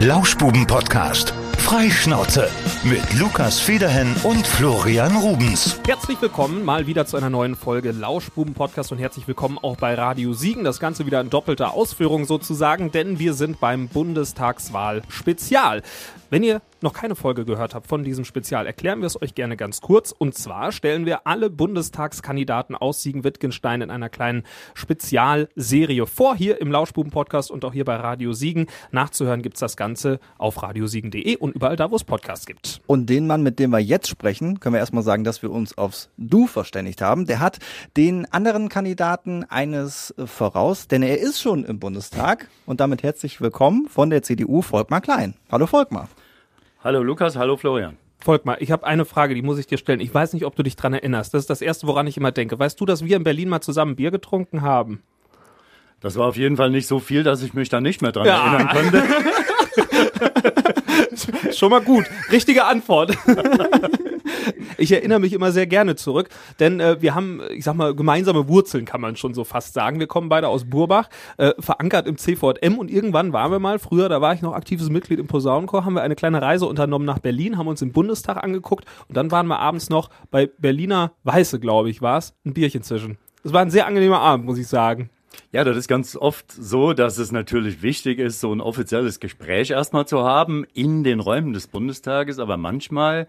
Lauschbuben-Podcast. Freischnauze mit Lukas Federhen und Florian Rubens. Herzlich willkommen mal wieder zu einer neuen Folge Lauschbuben Podcast und herzlich willkommen auch bei Radio Siegen. Das Ganze wieder in doppelter Ausführung sozusagen, denn wir sind beim Bundestagswahl Spezial. Wenn ihr noch keine Folge gehört habt von diesem Spezial, erklären wir es euch gerne ganz kurz. Und zwar stellen wir alle Bundestagskandidaten aus Siegen-Wittgenstein in einer kleinen Spezialserie vor, hier im Lauschbuben-Podcast und auch hier bei Radio Siegen. Nachzuhören gibt's das Ganze auf radiosiegen.de und überall da, wo es Podcasts gibt. Und den Mann, mit dem wir jetzt sprechen, können wir erstmal sagen, dass wir uns aufs Du verständigt haben. Der hat den anderen Kandidaten eines voraus, denn er ist schon im Bundestag. Und damit herzlich willkommen von der CDU, Volkmar Klein. Hallo Volkmar. Hallo Lukas, hallo Florian. Volkmar, ich habe eine Frage, die muss ich dir stellen. Ich weiß nicht, ob du dich dran erinnerst. Das ist das Erste, woran ich immer denke. Weißt du, dass wir in Berlin mal zusammen Bier getrunken haben? Das war auf jeden Fall nicht so viel, dass ich mich da nicht mehr dran ja. erinnern konnte. Schon mal gut. Richtige Antwort. ich erinnere mich immer sehr gerne zurück, denn äh, wir haben, ich sag mal, gemeinsame Wurzeln, kann man schon so fast sagen. Wir kommen beide aus Burbach, äh, verankert im CVM und irgendwann waren wir mal, früher, da war ich noch aktives Mitglied im Posaunenchor, haben wir eine kleine Reise unternommen nach Berlin, haben uns im Bundestag angeguckt und dann waren wir abends noch bei Berliner Weiße, glaube ich, war es, ein Bierchen zwischen. Es war ein sehr angenehmer Abend, muss ich sagen. Ja, das ist ganz oft so, dass es natürlich wichtig ist, so ein offizielles Gespräch erstmal zu haben in den Räumen des Bundestages, aber manchmal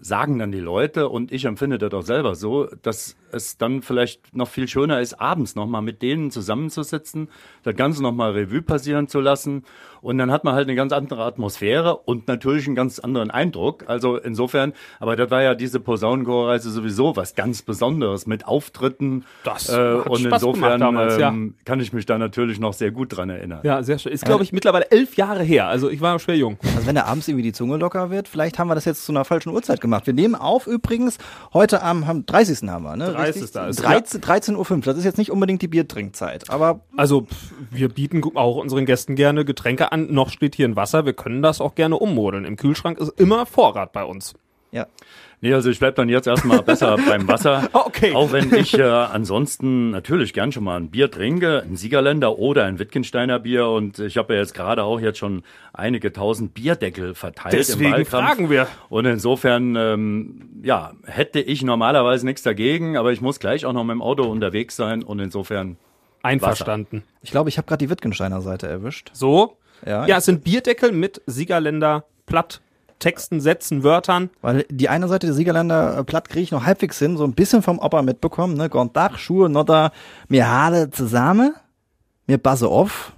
sagen dann die Leute, und ich empfinde das auch selber so, dass es dann vielleicht noch viel schöner ist, abends nochmal mit denen zusammenzusitzen, das Ganze nochmal Revue passieren zu lassen. Und dann hat man halt eine ganz andere Atmosphäre und natürlich einen ganz anderen Eindruck. Also insofern, aber das war ja diese Posaunenchorreise sowieso was ganz Besonderes mit Auftritten. Das äh, und Spaß insofern damals, ja. ähm, kann ich mich da natürlich noch sehr gut dran erinnern. Ja, sehr schön. Ist, glaube ich, mittlerweile elf Jahre her. Also ich war schwer jung. Also wenn da abends irgendwie die Zunge locker wird, vielleicht haben wir das jetzt zu einer falschen Uhrzeit gemacht. Wir nehmen auf übrigens heute am 30. haben wir, ne? 30. Ist 13, 13.05 Uhr. Das ist jetzt nicht unbedingt die Biertrinkzeit, aber. Also, wir bieten auch unseren Gästen gerne Getränke an. Noch steht hier ein Wasser. Wir können das auch gerne ummodeln. Im Kühlschrank ist immer Vorrat bei uns. Ja. Nee, also ich bleib dann jetzt erstmal besser beim Wasser. Okay. Auch wenn ich äh, ansonsten natürlich gern schon mal ein Bier trinke, ein Siegerländer oder ein Wittgensteiner Bier. Und ich habe ja jetzt gerade auch jetzt schon einige tausend Bierdeckel verteilt Deswegen im Wahlkampf. fragen wir. Und insofern, ähm, ja, hätte ich normalerweise nichts dagegen, aber ich muss gleich auch noch mit dem Auto unterwegs sein und insofern Einverstanden. Wasser. Ich glaube, ich habe gerade die Wittgensteiner Seite erwischt. So? Ja, ja es sind Bierdeckel mit Siegerländer Platt Texten, Sätzen, Wörtern. Weil die eine Seite der Siegerländer äh, Platt kriege ich noch halbwegs hin, so ein bisschen vom Opa mitbekommen, ne? Gondach, Schuhe, Nodder, mir Haare zusammen, mir Basse auf,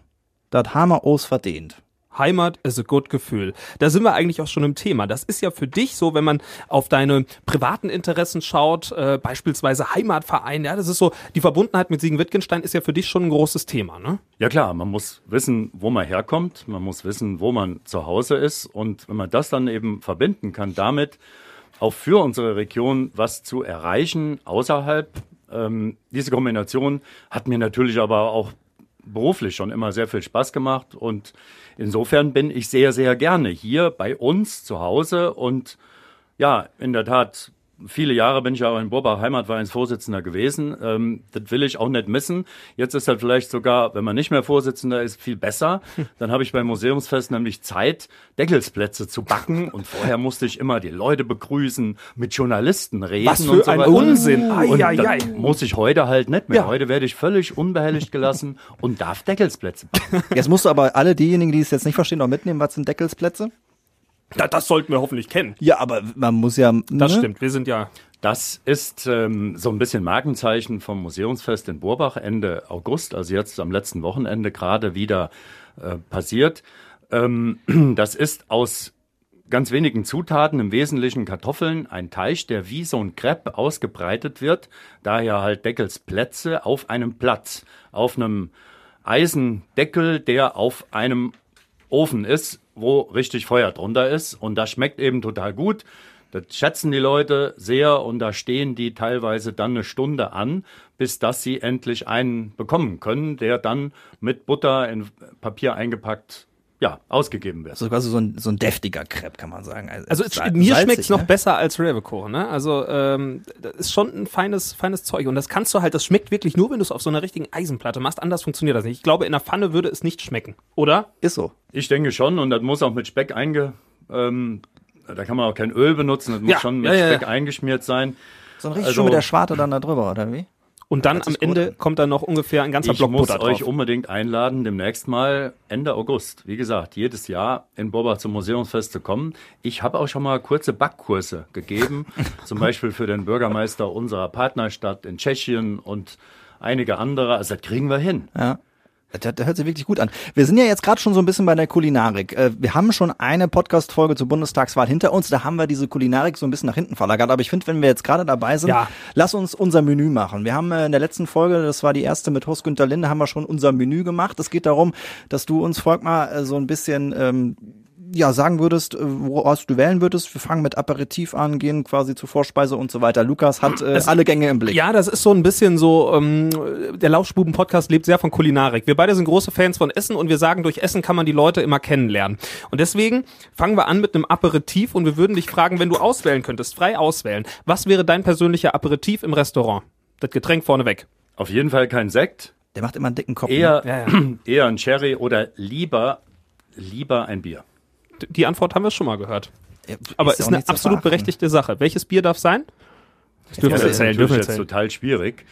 dat haben wir aus verdient. Heimat is a good Gefühl. Da sind wir eigentlich auch schon im Thema. Das ist ja für dich so, wenn man auf deine privaten Interessen schaut, äh, beispielsweise Heimatverein, ja, das ist so, die Verbundenheit mit Siegen-Wittgenstein ist ja für dich schon ein großes Thema, ne? Ja klar, man muss wissen, wo man herkommt, man muss wissen, wo man zu Hause ist und wenn man das dann eben verbinden kann damit, auch für unsere Region was zu erreichen außerhalb, ähm, diese Kombination hat mir natürlich aber auch beruflich schon immer sehr viel Spaß gemacht. Und insofern bin ich sehr, sehr gerne hier bei uns zu Hause. Und ja, in der Tat viele Jahre bin ich ja auch in Burbach Heimatvereinsvorsitzender gewesen. Ähm, das will ich auch nicht missen. Jetzt ist halt vielleicht sogar, wenn man nicht mehr Vorsitzender ist, viel besser. Dann habe ich beim Museumsfest nämlich Zeit, Deckelsplätze zu backen. Und vorher musste ich immer die Leute begrüßen, mit Journalisten reden. Was für und so ein weiter. Unsinn. Ai, und ai, ai. muss ich heute halt nicht mehr. Ja. Heute werde ich völlig unbehelligt gelassen und darf Deckelsplätze backen. Jetzt musst du aber alle diejenigen, die es jetzt nicht verstehen, noch mitnehmen. Was sind Deckelsplätze? Da, das sollten wir hoffentlich kennen. Ja, aber man muss ja. Ne? Das stimmt, wir sind ja. Das ist ähm, so ein bisschen Markenzeichen vom Museumsfest in Burbach Ende August, also jetzt am letzten Wochenende gerade wieder äh, passiert. Ähm, das ist aus ganz wenigen Zutaten, im Wesentlichen Kartoffeln, ein Teig, der wie so ein Crepe ausgebreitet wird, daher halt Deckelsplätze auf einem Platz, auf einem Eisendeckel, der auf einem Ofen ist, wo richtig Feuer drunter ist. Und das schmeckt eben total gut. Das schätzen die Leute sehr und da stehen die teilweise dann eine Stunde an, bis dass sie endlich einen bekommen können, der dann mit Butter in Papier eingepackt ja, ausgegeben wird. Also quasi so ein, so ein deftiger Crepe, kann man sagen. Also, also es, mir schmeckt es noch ne? besser als Reveco, ne? Also ähm, das ist schon ein feines, feines Zeug. Und das kannst du halt, das schmeckt wirklich nur, wenn du es auf so einer richtigen Eisenplatte machst. Anders funktioniert das nicht. Ich glaube, in der Pfanne würde es nicht schmecken, oder? Ist so. Ich denke schon und das muss auch mit Speck einge... Ähm, da kann man auch kein Öl benutzen, das muss Ja, schon mit ja, ja, Speck ja. eingeschmiert sein. So richtig Also- schön mit der Schwarte dann da drüber, oder wie? Und dann am Ende an. kommt dann noch ungefähr ein ganzer Ich Block muss Butter drauf. euch unbedingt einladen, demnächst mal Ende August. Wie gesagt, jedes Jahr in Borbach zum Museumsfest zu kommen. Ich habe auch schon mal kurze Backkurse gegeben, zum Beispiel für den Bürgermeister unserer Partnerstadt in Tschechien und einige andere. Also das kriegen wir hin. Ja. Das, das hört sich wirklich gut an. Wir sind ja jetzt gerade schon so ein bisschen bei der Kulinarik. Äh, Wir haben schon eine Podcast-Folge zur Bundestagswahl hinter uns. Da haben wir diese Kulinarik so ein bisschen nach hinten verlagert. Aber ich finde, wenn wir jetzt gerade dabei sind, Ja. lass uns unser Menü machen. Wir haben äh, in der letzten Folge, das war die erste mit Horst Günther Linde, haben wir schon unser Menü gemacht. Es geht darum, dass du uns, Volkmar, äh, so ein bisschen ähm, ja, sagen würdest, äh, woraus du wählen würdest. Wir fangen mit Aperitif an, gehen quasi zur Vorspeise und so weiter. Lukas hat äh, alle Gänge im Blick. Ja, das ist so ein bisschen so, ähm, der Lauschbuben-Podcast lebt sehr von Kulinarik. Wir beide sind große Fans von Essen und wir sagen, durch Essen kann man die Leute immer kennenlernen. Und deswegen fangen wir an mit einem Aperitif und wir würden dich fragen, wenn du auswählen könntest, frei auswählen, was wäre dein persönlicher Aperitif im Restaurant? Das Getränk vorneweg. Auf jeden Fall kein Sekt, Der macht immer einen dicken Kopf. ne? eher, Ja, ja. eher ein Sherry oder lieber, lieber ein Bier. Die Antwort haben wir schon mal gehört. Ja, Aber ja ist auch eine absolut verachten. berechtigte Sache. Welches Bier darf sein? Das dürfen Ja, wir das ist erzählen, dürfen wir jetzt total schwierig.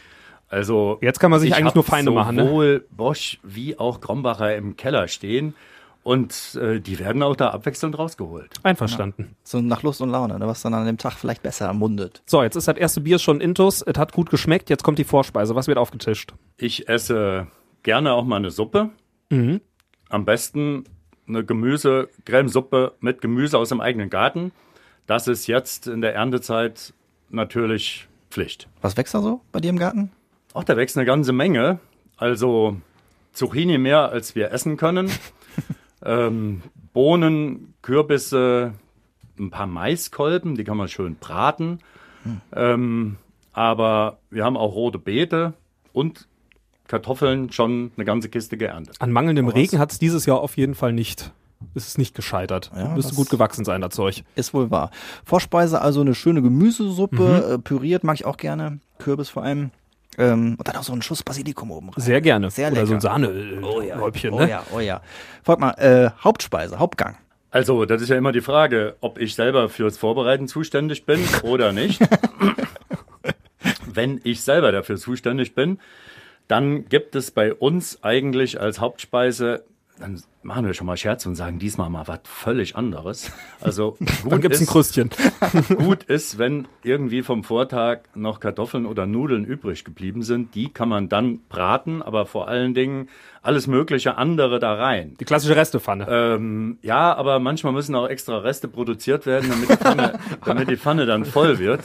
Also Jetzt kann man sich ich eigentlich nur Feinde machen, ne? Sowohl Bosch wie auch Krombacher im Keller stehen und äh, die werden auch da abwechselnd rausgeholt. Einverstanden. So nach Lust und Laune, ne, was dann an dem Tag vielleicht besser mundet. So, jetzt ist das erste Bier schon intus. Es hat gut geschmeckt. Jetzt kommt die Vorspeise. Was wird aufgetischt? Ich esse gerne auch mal eine Suppe. Mhm. Am besten eine Gemüse, Cremesuppe mit Gemüse aus dem eigenen Garten. Das ist jetzt in der Erntezeit natürlich Pflicht. Was wächst da so bei dir im Garten? Auch da wächst eine ganze Menge. Also Zucchini mehr, als wir essen können. ähm, Bohnen, Kürbisse, ein paar Maiskolben, die kann man schön braten. Ähm, aber wir haben auch rote Beete und Kartoffeln schon eine ganze Kiste geerntet. An mangelndem was? Regen hat es dieses Jahr auf jeden Fall nicht. Es ist nicht gescheitert. Ja, Müsste gut gewachsen sein, das Zeug. Ist wohl wahr. Vorspeise also eine schöne Gemüsesuppe, äh, püriert mag ich auch gerne, Kürbis vor allem. Ähm, und dann auch so einen Schuss Basilikum oben rein. Sehr gerne. Sehr Oder so ein lecker. Sahnehäubchen, Oh ne? ja, oh ja. Folgt mal, äh, Hauptspeise, Hauptgang. Also, das ist ja immer die Frage, ob ich selber fürs Vorbereiten zuständig bin oder nicht. Wenn ich selber dafür zuständig bin, dann gibt es bei uns eigentlich als Hauptspeise, dann machen wir schon mal Scherz und sagen diesmal mal was völlig anderes. Also Dann gut gibt's ein ist, Krüstchen. gut ist, wenn irgendwie vom Vortag noch Kartoffeln oder Nudeln übrig geblieben sind, die kann man dann braten, aber vor allen Dingen alles mögliche andere da rein. Die klassische Restepfanne. Ähm, ja, aber manchmal müssen auch extra Reste produziert werden, damit die Pfanne, damit die Pfanne dann voll wird.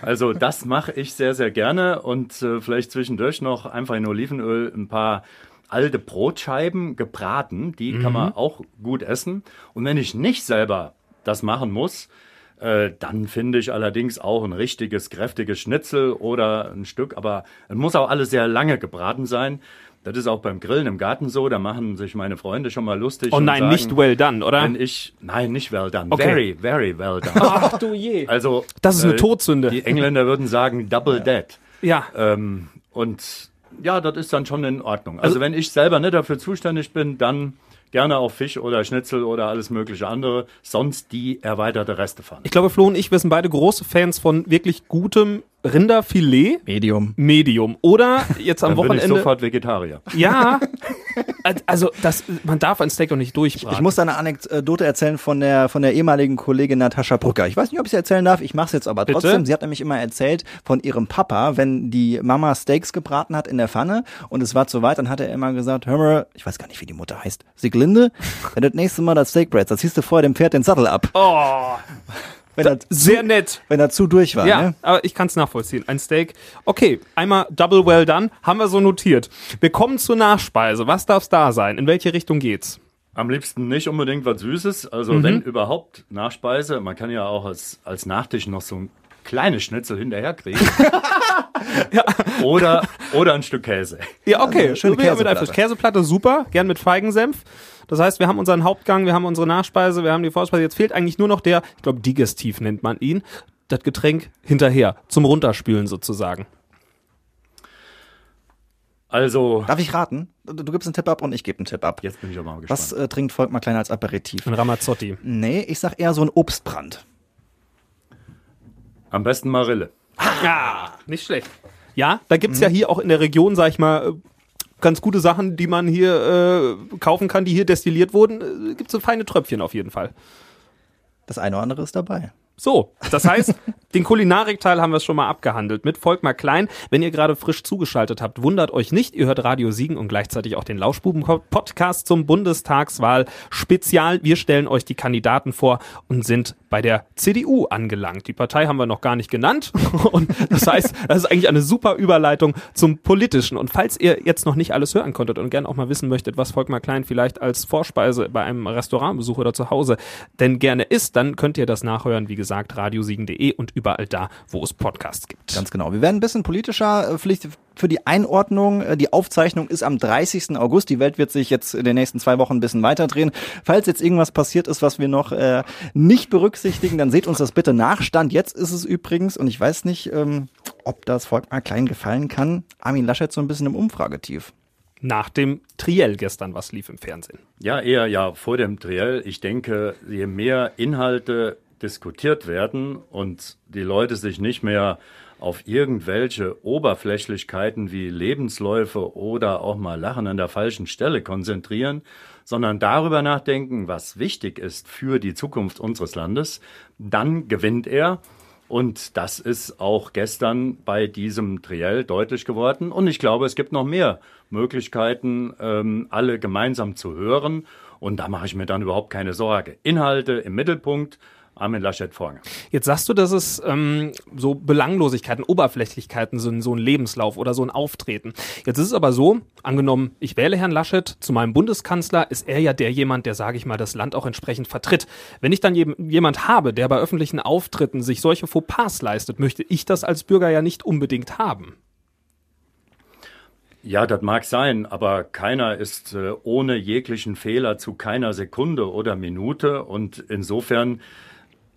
Also das mache ich sehr, sehr gerne und äh, vielleicht zwischendurch noch einfach in Olivenöl ein paar alte Brotscheiben gebraten. Die kann man auch gut essen. Und wenn ich nicht selber das machen muss, äh, dann finde ich allerdings auch ein richtiges, kräftiges Schnitzel oder ein Stück. Aber es muss auch alles sehr lange gebraten sein. Das ist auch beim Grillen im Garten so. Da machen sich meine Freunde schon mal lustig. oh und nein, sagen, nicht well done, oder? Wenn ich, nein, nicht well done. Okay. Very, very well done. Ach du je. Also, Das ist eine äh, Todsünde. Die Engländer würden sagen double dead. Ja. Ähm, und ja, das ist dann schon in Ordnung. Also, wenn ich selber nicht dafür zuständig bin, dann gerne auch Fisch oder Schnitzel oder alles mögliche andere. Sonst die erweiterte Restepfanne. Ich glaube, Flo und ich, wir sind beide große Fans von wirklich gutem Rinderfilet. Medium. Medium. Oder jetzt am Dann bin ich Wochenende. sofort Vegetarier. Ja. Also, das, man darf ein Steak doch nicht durchbraten. Ich muss da eine Anekdote erzählen von der, von der ehemaligen Kollegin Natascha Brücker. Ich weiß nicht, ob ich sie erzählen darf. Ich mache es jetzt aber Bitte? trotzdem. Sie hat nämlich immer erzählt von ihrem Papa, wenn die Mama Steaks gebraten hat in der Pfanne und es war zu weit, dann hat er immer gesagt, hör mal, ich weiß gar nicht, wie die Mutter heißt, Sieglinde, wenn du das nächste Mal das Steak brätst, dann ziehst du vorher dem Pferd den Sattel ab. oh, Wenn er, sehr nett. wenn er zu durch war. Ja, Ne? aber ich kann es nachvollziehen. Ein Steak. Okay, einmal double well done, haben wir so notiert. Wir kommen zur Nachspeise. Was darf's da sein? In welche Richtung geht's? Am liebsten nicht unbedingt was Süßes. Also Mhm. wenn überhaupt Nachspeise. Man kann ja auch als, als Nachtisch noch so ein kleines Schnitzel hinterher kriegen. oder, oder ein Stück Käse. Ja, okay. Also, mit Käseplatte. Käseplatte, super. Gern mit Feigensenf. Das heißt, wir haben unseren Hauptgang, wir haben unsere Nachspeise, wir haben die Vorspeise. Jetzt fehlt eigentlich nur noch der, ich glaube, Digestiv nennt man ihn, das Getränk hinterher, zum Runterspülen sozusagen. Also, Darf ich raten? Du, du gibst einen Tipp ab und ich gebe einen Tipp ab. jetzt bin ich aber mal gespannt. Was äh, trinkt Volkmar Klein als Aperitif? Ein Ramazzotti. Nee, ich sag eher so ein Obstbrand. Am besten Marille. Ja, nicht schlecht. Ja, da gibt's ja hier auch in der Region, sag ich mal, äh, ganz gute Sachen, die man hier äh, kaufen kann, die hier destilliert wurden. Äh, gibt's so feine Tröpfchen auf jeden Fall. Das eine oder andere ist dabei. So, das heißt, den Kulinarikteil haben wir schon mal abgehandelt mit Volkmar Klein. Wenn ihr gerade frisch zugeschaltet habt, wundert euch nicht, ihr hört Radio Siegen und gleichzeitig auch den Lauschbuben-Podcast zum Bundestagswahl Spezial. Wir stellen euch die Kandidaten vor und sind bei der CDU angelangt. Die Partei haben wir noch gar nicht genannt und das heißt, das ist eigentlich eine super Überleitung zum Politischen. Und falls ihr jetzt noch nicht alles hören konntet und gerne auch mal wissen möchtet, was Volkmar Klein vielleicht als Vorspeise bei einem Restaurantbesuch oder zu Hause denn gerne isst, dann könnt ihr das nachhören, wie gesagt, radiosiegen.de und überall da, wo es Podcasts gibt. Ganz genau. Wir werden ein bisschen politischer. Äh, Vielleicht für die Einordnung. Äh, Die Aufzeichnung ist am 30. August. Die Welt wird sich jetzt in den nächsten zwei Wochen ein bisschen weiterdrehen. Falls jetzt irgendwas passiert ist, was wir noch äh, nicht berücksichtigen, dann seht uns das bitte nach. Stand jetzt ist es übrigens, und ich weiß nicht, ähm, ob das Volkmar Klein gefallen kann, Armin Laschet so ein bisschen im Umfragetief. Nach dem Triell gestern, was lief im Fernsehen. Ja, eher ja vor dem Triell. Ich denke, je mehr Inhalte diskutiert werden und die Leute sich nicht mehr auf irgendwelche Oberflächlichkeiten wie Lebensläufe oder auch mal Lachen an der falschen Stelle konzentrieren, sondern darüber nachdenken, was wichtig ist für die Zukunft unseres Landes, dann gewinnt er. Und das ist auch gestern bei diesem Triell deutlich geworden. Und ich glaube, es gibt noch mehr Möglichkeiten, ähm, alle gemeinsam zu hören. Und da mache ich mir dann überhaupt keine Sorge. Inhalte im Mittelpunkt, Armin Laschet vorne. Jetzt sagst du, dass es ähm, so Belanglosigkeiten, Oberflächlichkeiten sind, so ein Lebenslauf oder so ein Auftreten. Jetzt ist es aber so, angenommen, ich wähle Herrn Laschet zu meinem Bundeskanzler, ist er ja der jemand, der, sage ich mal, das Land auch entsprechend vertritt. Wenn ich dann je jemand habe, der bei öffentlichen Auftritten sich solche Fauxpas leistet, möchte ich das als Bürger ja nicht unbedingt haben. Ja, das mag sein, aber keiner ist äh, ohne jeglichen Fehler zu keiner Sekunde oder Minute und insofern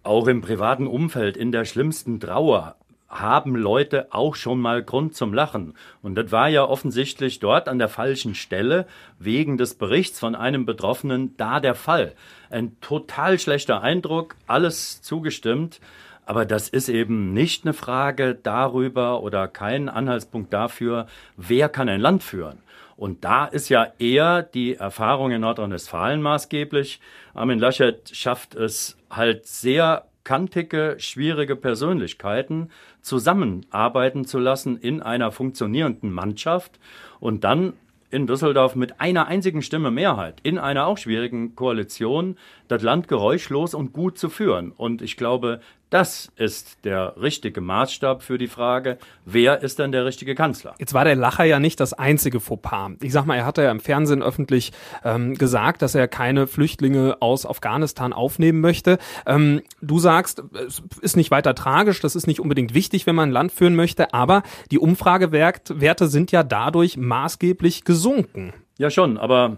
auch im privaten Umfeld in der schlimmsten Trauer haben Leute auch schon mal Grund zum Lachen. Und das war ja offensichtlich dort an der falschen Stelle wegen des Berichts von einem Betroffenen da der Fall. Ein total schlechter Eindruck, alles zugestimmt. Aber das ist eben nicht eine Frage darüber oder kein Anhaltspunkt dafür, wer kann ein Land führen. Und da ist ja eher die Erfahrung in Nordrhein-Westfalen maßgeblich. Armin Laschet schafft es halt sehr kantige, schwierige Persönlichkeiten zusammenarbeiten zu lassen in einer funktionierenden Mannschaft und dann in Düsseldorf mit einer einzigen Stimme Mehrheit in einer auch schwierigen Koalition das Land geräuschlos und gut zu führen. Und ich glaube, das ist der richtige Maßstab für die Frage, wer ist denn der richtige Kanzler? Jetzt war der Lacher ja nicht das einzige Fauxpas. Ich sag mal, er hatte ja im Fernsehen öffentlich ähm, gesagt, dass er keine Flüchtlinge aus Afghanistan aufnehmen möchte. Ähm, du sagst, es ist nicht weiter tragisch, das ist nicht unbedingt wichtig, wenn man ein Land führen möchte, aber die Umfragewerte sind ja dadurch maßgeblich gesunken. Ja, schon, aber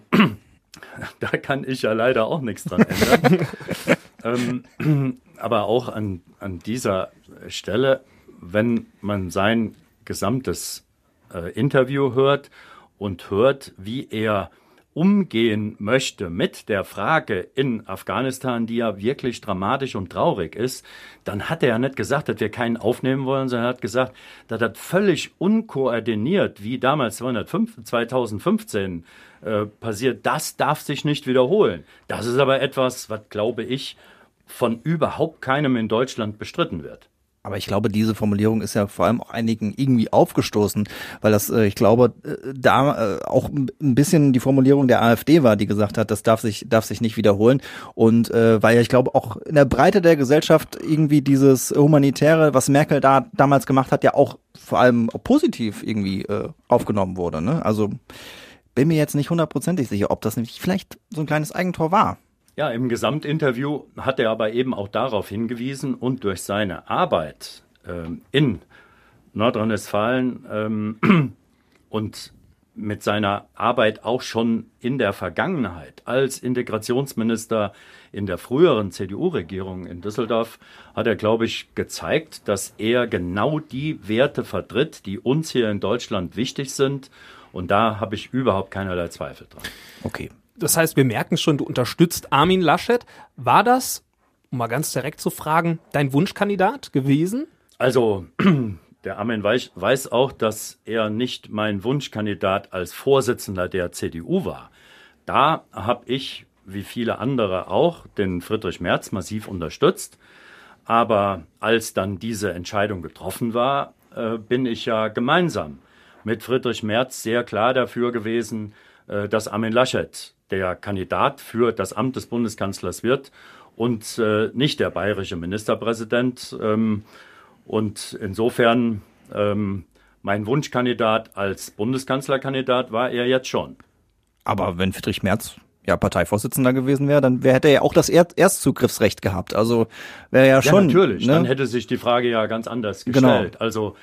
da kann ich ja leider auch nichts dran ändern. ähm, aber auch an, an dieser Stelle, wenn man sein gesamtes äh, Interview hört und hört, wie er umgehen möchte mit der Frage in Afghanistan, die ja wirklich dramatisch und traurig ist, dann hat er ja nicht gesagt, dass wir keinen aufnehmen wollen, sondern er hat gesagt, dass das völlig unkoordiniert, wie damals 205, 2015 äh, passiert, das darf sich nicht wiederholen. Das ist aber etwas, was, glaube ich, von überhaupt keinem in Deutschland bestritten wird. Aber ich glaube, diese Formulierung ist ja vor allem auch einigen irgendwie aufgestoßen, weil das, äh, ich glaube, äh, da äh, auch ein bisschen die Formulierung der AfD war, die gesagt hat, das darf sich, darf sich nicht wiederholen. Und äh, weil ja, ich glaube, auch in der Breite der Gesellschaft irgendwie dieses Humanitäre, was Merkel da damals gemacht hat, ja auch vor allem positiv irgendwie aufgenommen wurde. Ne? Also bin mir jetzt nicht hundertprozentig sicher, ob das nämlich vielleicht so ein kleines Eigentor war. Ja, im Gesamtinterview hat er aber eben auch darauf hingewiesen und durch seine Arbeit ähm, in Nordrhein-Westfalen ähm, und mit seiner Arbeit auch schon in der Vergangenheit als Integrationsminister in der früheren CDU-Regierung in Düsseldorf hat er, glaube ich, gezeigt, dass er genau die Werte vertritt, die uns hier in Deutschland wichtig sind Und da habe ich überhaupt keinerlei Zweifel dran. Okay. Das heißt, wir merken schon, du unterstützt Armin Laschet. War das, um mal ganz direkt zu fragen, dein Wunschkandidat gewesen? Also, der Armin weiß, weiß auch, dass er nicht mein Wunschkandidat als Vorsitzender der CDU war. Da habe ich, wie viele andere auch, den Friedrich Merz massiv unterstützt. Aber als dann diese Entscheidung getroffen war, äh, bin ich ja gemeinsam mit Friedrich Merz sehr klar dafür gewesen, äh, dass Armin Laschet der Kandidat für das Amt des Bundeskanzlers wird und äh, nicht der bayerische Ministerpräsident. Ähm, und insofern ähm, mein Wunschkandidat als Bundeskanzlerkandidat war er jetzt schon. Aber wenn Friedrich Merz ja Parteivorsitzender gewesen wäre, dann hätte er ja auch das er Erstzugriffsrecht gehabt. Also wäre ja schon. Ja, natürlich. Ne? Dann hätte sich die Frage ja ganz anders Genau. gestellt. Also äh,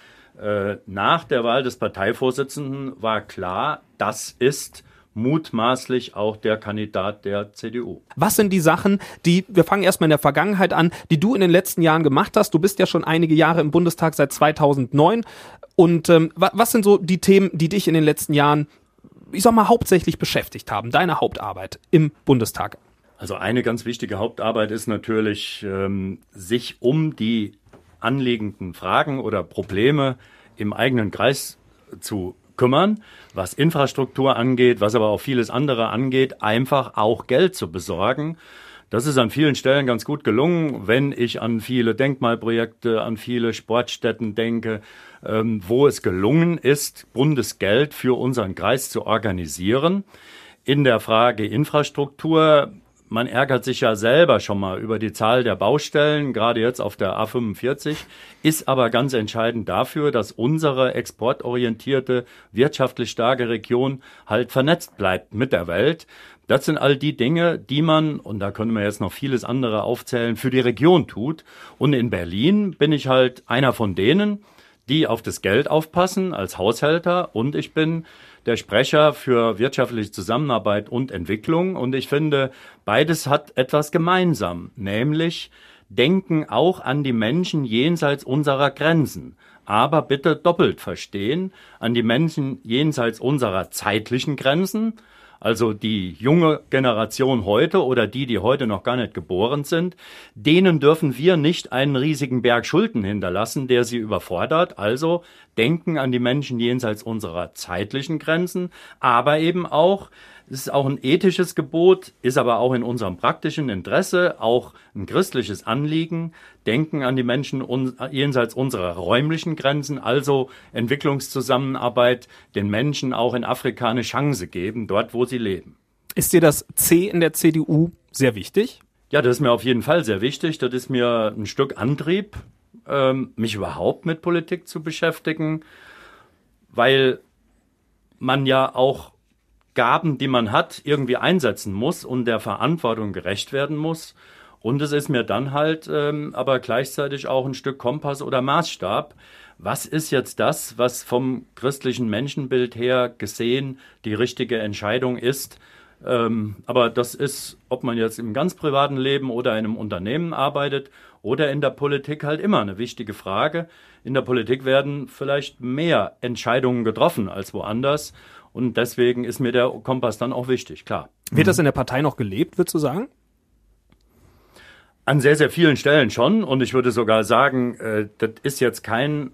nach der Wahl des Parteivorsitzenden war klar, das ist mutmaßlich auch der Kandidat der CDU. Was sind die Sachen, die, wir fangen erstmal in der Vergangenheit an, die du in den letzten Jahren gemacht hast? Du bist ja schon einige Jahre im Bundestag seit 2009. Und ähm, wa was sind so die Themen, die dich in den letzten Jahren, ich sag mal, hauptsächlich beschäftigt haben? Deine Hauptarbeit im Bundestag? Also eine ganz wichtige Hauptarbeit ist natürlich, ähm, sich um die anliegenden Fragen oder Probleme im eigenen Kreis zu kümmern, was Infrastruktur angeht, was aber auch vieles andere angeht, einfach auch Geld zu besorgen. Das ist an vielen Stellen ganz gut gelungen, wenn ich an viele Denkmalprojekte, an viele Sportstätten denke, ähm, wo es gelungen ist, Bundesgeld für unseren Kreis zu organisieren. In der Frage Infrastruktur man ärgert sich ja selber schon mal über die Zahl der Baustellen, gerade jetzt auf der A45, ist aber ganz entscheidend dafür, dass unsere exportorientierte, wirtschaftlich starke Region halt vernetzt bleibt mit der Welt. Das sind all die Dinge, die man, und da können wir jetzt noch vieles andere aufzählen, für die Region tut. Und in Berlin bin ich halt einer von denen, die auf das Geld aufpassen als Haushälter und ich bin der Sprecher für wirtschaftliche Zusammenarbeit und Entwicklung. Und ich finde, beides hat etwas gemeinsam, nämlich denken auch an die Menschen jenseits unserer Grenzen. Aber bitte doppelt verstehen, an die Menschen jenseits unserer zeitlichen Grenzen, also die junge Generation heute oder die, die heute noch gar nicht geboren sind, denen dürfen wir nicht einen riesigen Berg Schulden hinterlassen, der sie überfordert. Also denken an die Menschen jenseits unserer zeitlichen Grenzen, aber eben auch, es ist auch ein ethisches Gebot, ist aber auch in unserem praktischen Interesse, auch ein christliches Anliegen. Denken an die Menschen un jenseits unserer räumlichen Grenzen, also Entwicklungszusammenarbeit, den Menschen auch in Afrika eine Chance geben, dort wo sie leben. Ist dir das C in der CDU sehr wichtig? Ja, das ist mir auf jeden Fall sehr wichtig. Das ist mir ein Stück Antrieb, ähm, mich überhaupt mit Politik zu beschäftigen, weil man ja auch Gaben, die man hat, irgendwie einsetzen muss und der Verantwortung gerecht werden muss. Und es ist mir dann halt ähm, aber gleichzeitig auch ein Stück Kompass oder Maßstab. Was ist jetzt das, was vom christlichen Menschenbild her gesehen die richtige Entscheidung ist? Ähm, aber das ist, ob man jetzt im ganz privaten Leben oder in einem Unternehmen arbeitet oder in der Politik halt immer eine wichtige Frage. In der Politik werden vielleicht mehr Entscheidungen getroffen als woanders. Und deswegen ist mir der Kompass dann auch wichtig, klar. Wird das in der Partei noch gelebt, würdest du sagen? An sehr, sehr vielen Stellen schon. Und ich würde sogar sagen, äh, das ist jetzt kein,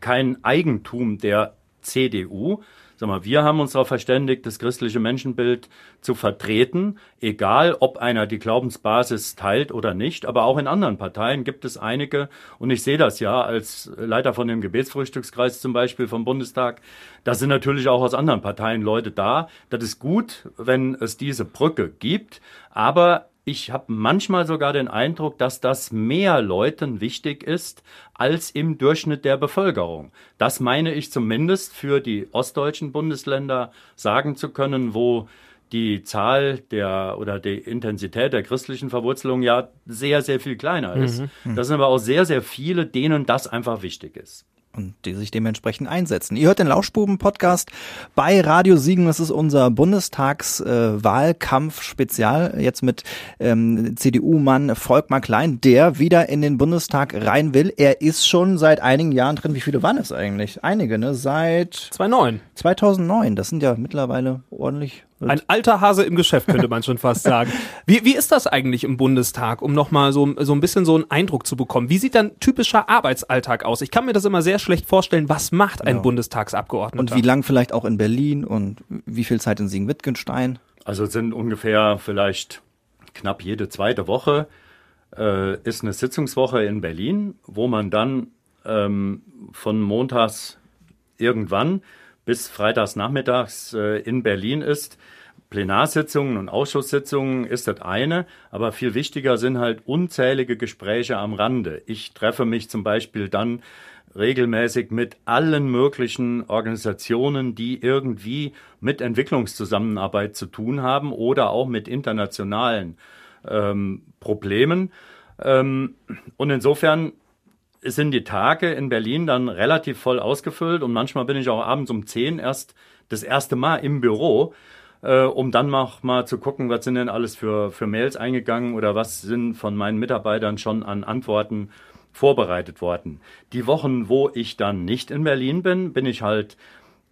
kein Eigentum der CDU. Sag mal, wir haben uns darauf verständigt, das christliche Menschenbild zu vertreten, egal ob einer die Glaubensbasis teilt oder nicht. Aber auch in anderen Parteien gibt es einige, und ich sehe das ja als Leiter von dem Gebetsfrühstückskreis zum Beispiel vom Bundestag, da sind natürlich auch aus anderen Parteien Leute da. Das ist gut, wenn es diese Brücke gibt, aber ich habe manchmal sogar den Eindruck, dass das mehr Leuten wichtig ist als im Durchschnitt der Bevölkerung. Das meine ich zumindest für die ostdeutschen Bundesländer sagen zu können, wo die Zahl der oder die Intensität der christlichen Verwurzelung ja sehr, sehr viel kleiner ist. Das sind aber auch sehr, sehr viele, denen das einfach wichtig ist. Und die sich dementsprechend einsetzen. Ihr hört den Lauschbuben-Podcast bei Radio Siegen. Das ist unser Bundestagswahlkampf-Spezial. Jetzt mit ähm, CDU-Mann Volkmar Klein, der wieder in den Bundestag rein will. Er ist schon seit einigen Jahren drin. Wie viele waren es eigentlich? Einige, ne? Seit 2009. 2009. Das sind ja mittlerweile ordentlich ein alter Hase im Geschäft, könnte man schon fast sagen. Wie, wie ist das eigentlich im Bundestag, um nochmal so, so ein bisschen so einen Eindruck zu bekommen? Wie sieht dann typischer Arbeitsalltag aus? Ich kann mir das immer sehr schlecht vorstellen. Was macht ein Genau. Bundestagsabgeordneter? Und wie lang vielleicht auch in Berlin und wie viel Zeit in Siegen-Wittgenstein? Also es sind ungefähr vielleicht knapp jede zweite Woche äh, ist eine Sitzungswoche in Berlin, wo man dann ähm, von montags irgendwann bis freitags nachmittags äh, in Berlin ist. Plenarsitzungen und Ausschusssitzungen ist das eine, aber viel wichtiger sind halt unzählige Gespräche am Rande. Ich treffe mich zum Beispiel dann regelmäßig mit allen möglichen Organisationen, die irgendwie mit Entwicklungszusammenarbeit zu tun haben oder auch mit internationalen ähm, Problemen. Ähm, und insofern sind die Tage in Berlin dann relativ voll ausgefüllt und manchmal bin ich auch abends um 10 erst das erste Mal im Büro, äh, um dann noch mal zu gucken, was sind denn alles für, für Mails eingegangen oder was sind von meinen Mitarbeitern schon an Antworten vorbereitet worden. Die Wochen, wo ich dann nicht in Berlin bin, bin ich halt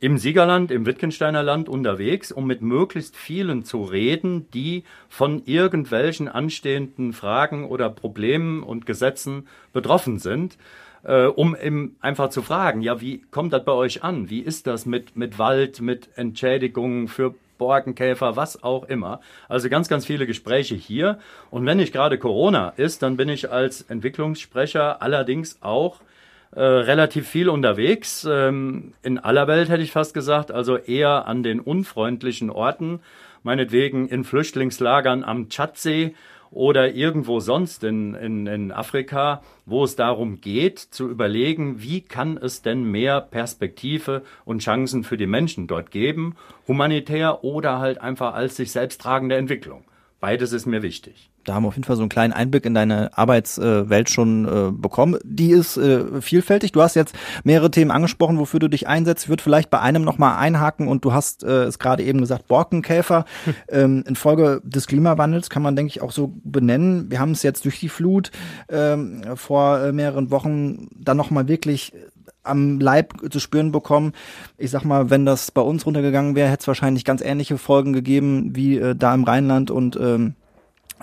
im Siegerland, im Wittgensteiner Land unterwegs, um mit möglichst vielen zu reden, die von irgendwelchen anstehenden Fragen oder Problemen und Gesetzen betroffen sind, äh, um eben einfach zu fragen, ja, wie kommt das bei euch an? Wie ist das mit, mit Wald, mit Entschädigungen für Borkenkäfer, was auch immer. Also ganz, ganz viele Gespräche hier. Und wenn nicht gerade Corona ist, dann bin ich als Entwicklungssprecher allerdings auch äh, relativ viel unterwegs. Ähm, in aller Welt hätte ich fast gesagt, also eher an den unfreundlichen Orten, meinetwegen in Flüchtlingslagern am Tschadsee oder irgendwo sonst in, in, in Afrika, wo es darum geht, zu überlegen, wie kann es denn mehr Perspektive und Chancen für die Menschen dort geben, humanitär oder halt einfach als sich selbst tragende Entwicklung. Beides ist mir wichtig. Da haben wir auf jeden Fall so einen kleinen Einblick in deine Arbeitswelt schon äh, bekommen. Die ist äh, vielfältig. Du hast jetzt mehrere Themen angesprochen, wofür du dich einsetzt. Ich würde vielleicht bei einem nochmal einhaken und du hast äh, es gerade eben gesagt, Borkenkäfer. ähm, infolge des Klimawandels kann man, denke ich, auch so benennen. Wir haben es jetzt durch die Flut ähm, vor mehreren Wochen dann nochmal wirklich am Leib zu spüren bekommen. Ich sag mal, wenn das bei uns runtergegangen wäre, hätte es wahrscheinlich ganz ähnliche Folgen gegeben wie äh, da im Rheinland und ähm,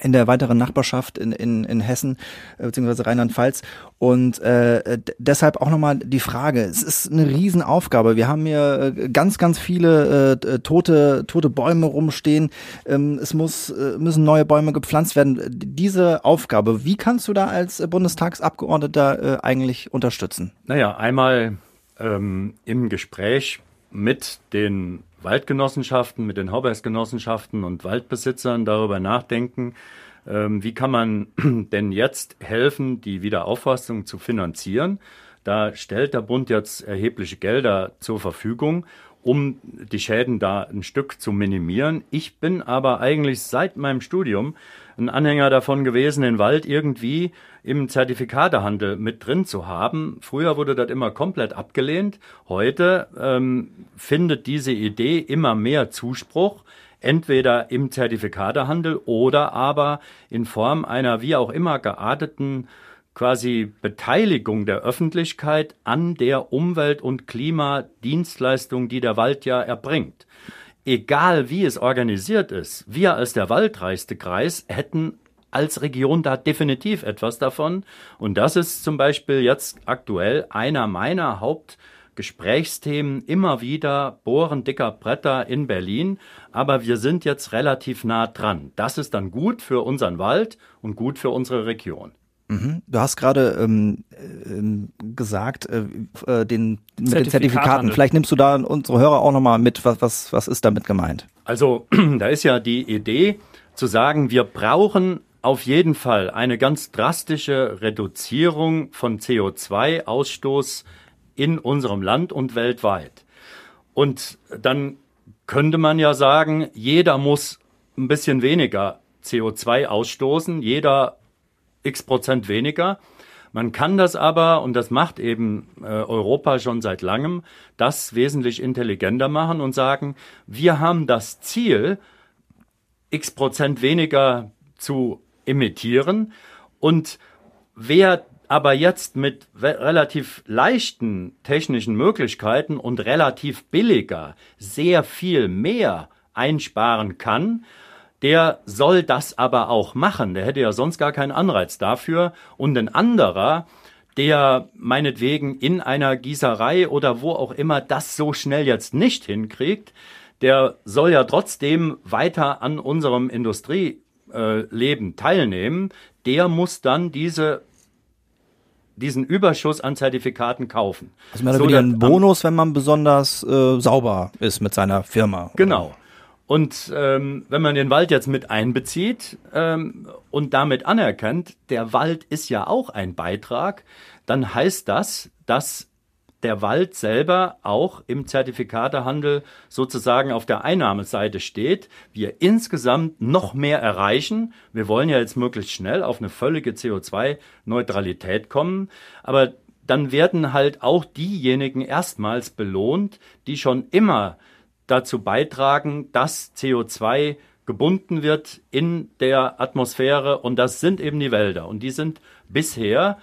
in der weiteren Nachbarschaft in, in, in Hessen äh, beziehungsweise Rheinland-Pfalz. Und äh, deshalb auch nochmal die Frage, es ist eine Riesenaufgabe. Wir haben hier äh, ganz, ganz viele äh, tote, tote Bäume rumstehen. Ähm, es muss, äh, müssen neue Bäume gepflanzt werden. Diese Aufgabe, wie kannst du da als Bundestagsabgeordneter äh, eigentlich unterstützen? Naja, einmal ähm, im Gespräch mit den Waldgenossenschaften, mit den Haubergsgenossenschaften und Waldbesitzern darüber nachdenken, ähm, wie kann man denn jetzt helfen, die Wiederaufforstung zu finanzieren. Da stellt der Bund jetzt erhebliche Gelder zur Verfügung, um die Schäden da ein Stück zu minimieren. Ich bin aber eigentlich seit meinem Studium ein Anhänger davon gewesen, den Wald irgendwie im Zertifikatehandel mit drin zu haben. Früher wurde das immer komplett abgelehnt. Heute ähm, findet diese Idee immer mehr Zuspruch, entweder im Zertifikatehandel oder aber in Form einer wie auch immer gearteten quasi Beteiligung der Öffentlichkeit an der Umwelt- und Klimadienstleistung, die der Wald ja erbringt. Egal wie es organisiert ist, wir als der waldreichste Kreis hätten als Region da definitiv etwas davon. Und das ist zum Beispiel jetzt aktuell einer meiner Hauptgesprächsthemen. Immer wieder Bohren dicker Bretter in Berlin. Aber wir sind jetzt relativ nah dran. Das ist dann gut für unseren Wald und gut für unsere Region. Du hast gerade ähm, ähm, gesagt, äh, äh, den, mit den. Zertifikaten. Vielleicht nimmst du da unsere Hörer auch nochmal mit. Was, was, was ist damit gemeint? Also da ist ja die Idee zu sagen, wir brauchen auf jeden Fall eine ganz drastische Reduzierung von CO2-Ausstoß in unserem Land und weltweit. Und dann könnte man ja sagen, jeder muss ein bisschen weniger CO2 ausstoßen, jeder x Prozent weniger. Man kann das aber, und das macht eben äh, Europa schon seit langem, das wesentlich intelligenter machen und sagen, wir haben das Ziel, x Prozent weniger zu emittieren und wer aber jetzt mit relativ leichten technischen Möglichkeiten und relativ billiger sehr viel mehr einsparen kann, der soll das aber auch machen. Der hätte ja sonst gar keinen Anreiz dafür. Und ein anderer, der meinetwegen in einer Gießerei oder wo auch immer das so schnell jetzt nicht hinkriegt, der soll ja trotzdem weiter an unserem Industrieleben teilnehmen. Der muss dann diese diesen Überschuss an Zertifikaten kaufen. Also mehr oder so, weniger ein Bonus, wenn man besonders äh, sauber ist mit seiner Firma. Genau. Und ähm, wenn man den Wald jetzt mit einbezieht ähm, und damit anerkennt, der Wald ist ja auch ein Beitrag, dann heißt das, dass der Wald selber auch im Zertifikatehandel sozusagen auf der Einnahmeseite steht, wir insgesamt noch mehr erreichen. Wir wollen ja jetzt möglichst schnell auf eine völlige CO2-Neutralität kommen, aber dann werden halt auch diejenigen erstmals belohnt, die schon immer dazu beitragen, dass CO2 gebunden wird in der Atmosphäre und das sind eben die Wälder und die sind bisher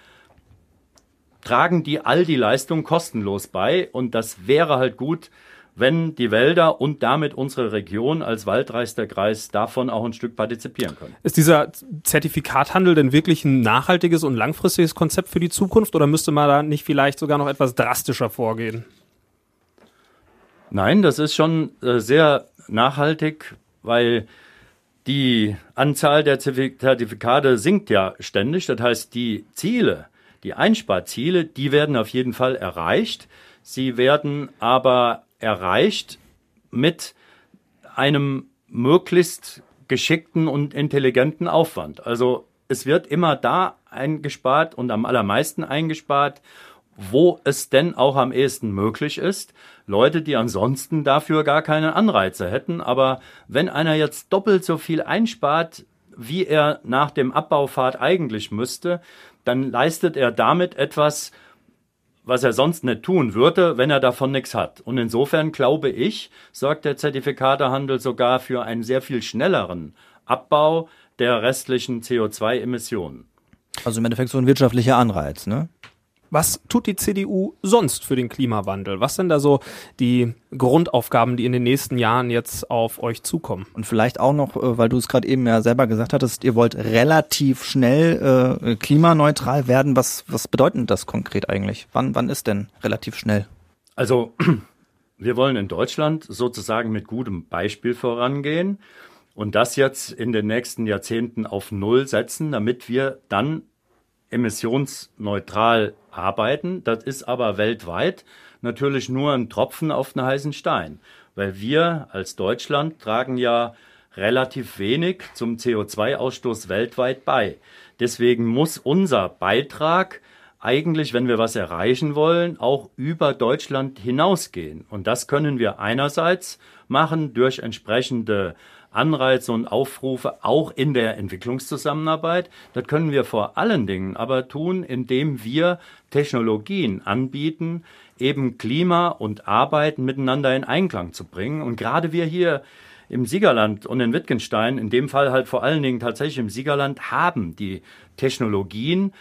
tragen die all die Leistung kostenlos bei und das wäre halt gut, wenn die Wälder und damit unsere Region als waldreichster Kreis davon auch ein Stück partizipieren können. Ist dieser Zertifikathandel denn wirklich ein nachhaltiges und langfristiges Konzept für die Zukunft oder müsste man da nicht vielleicht sogar noch etwas drastischer vorgehen? Nein, das ist schon äh, sehr nachhaltig, weil die Anzahl der Zertifikate sinkt ja ständig. Das heißt, die Ziele, die Einsparziele, die werden auf jeden Fall erreicht. Sie werden aber erreicht mit einem möglichst geschickten und intelligenten Aufwand. Also es wird immer da eingespart und am allermeisten eingespart, wo es denn auch am ehesten möglich ist. Leute, die ansonsten dafür gar keine Anreize hätten. Aber wenn einer jetzt doppelt so viel einspart, wie er nach dem Abbaufahrt eigentlich müsste, dann leistet er damit etwas, was er sonst nicht tun würde, wenn er davon nichts hat. Und insofern glaube ich, sorgt der Zertifikatehandel sogar für einen sehr viel schnelleren Abbau der restlichen CO2-Emissionen. Also im Endeffekt so ein wirtschaftlicher Anreiz, ne? Was tut die CDU sonst für den Klimawandel? Was sind da so die Grundaufgaben, die in den nächsten Jahren jetzt auf euch zukommen? Und vielleicht auch noch, äh, weil du es gerade eben ja selber gesagt hattest, ihr wollt relativ schnell äh, klimaneutral werden. Was, was bedeutet das konkret eigentlich? Wann, wann ist denn relativ schnell? Also, wir wollen in Deutschland sozusagen mit gutem Beispiel vorangehen und das jetzt in den nächsten Jahrzehnten auf Null setzen, damit wir dann emissionsneutral arbeiten. Das ist aber weltweit natürlich nur ein Tropfen auf einen heißen Stein, weil wir als Deutschland tragen ja relativ wenig zum CO2-Ausstoß weltweit bei. Deswegen muss unser Beitrag eigentlich, wenn wir was erreichen wollen, auch über Deutschland hinausgehen. Und das können wir einerseits machen durch entsprechende Anreize und Aufrufe auch in der Entwicklungszusammenarbeit. Das können wir vor allen Dingen aber tun, indem wir Technologien anbieten, eben Klima und Arbeiten miteinander in Einklang zu bringen. Und gerade wir hier im Siegerland und in Wittgenstein, in dem Fall halt vor allen Dingen tatsächlich im Siegerland, haben die Technologien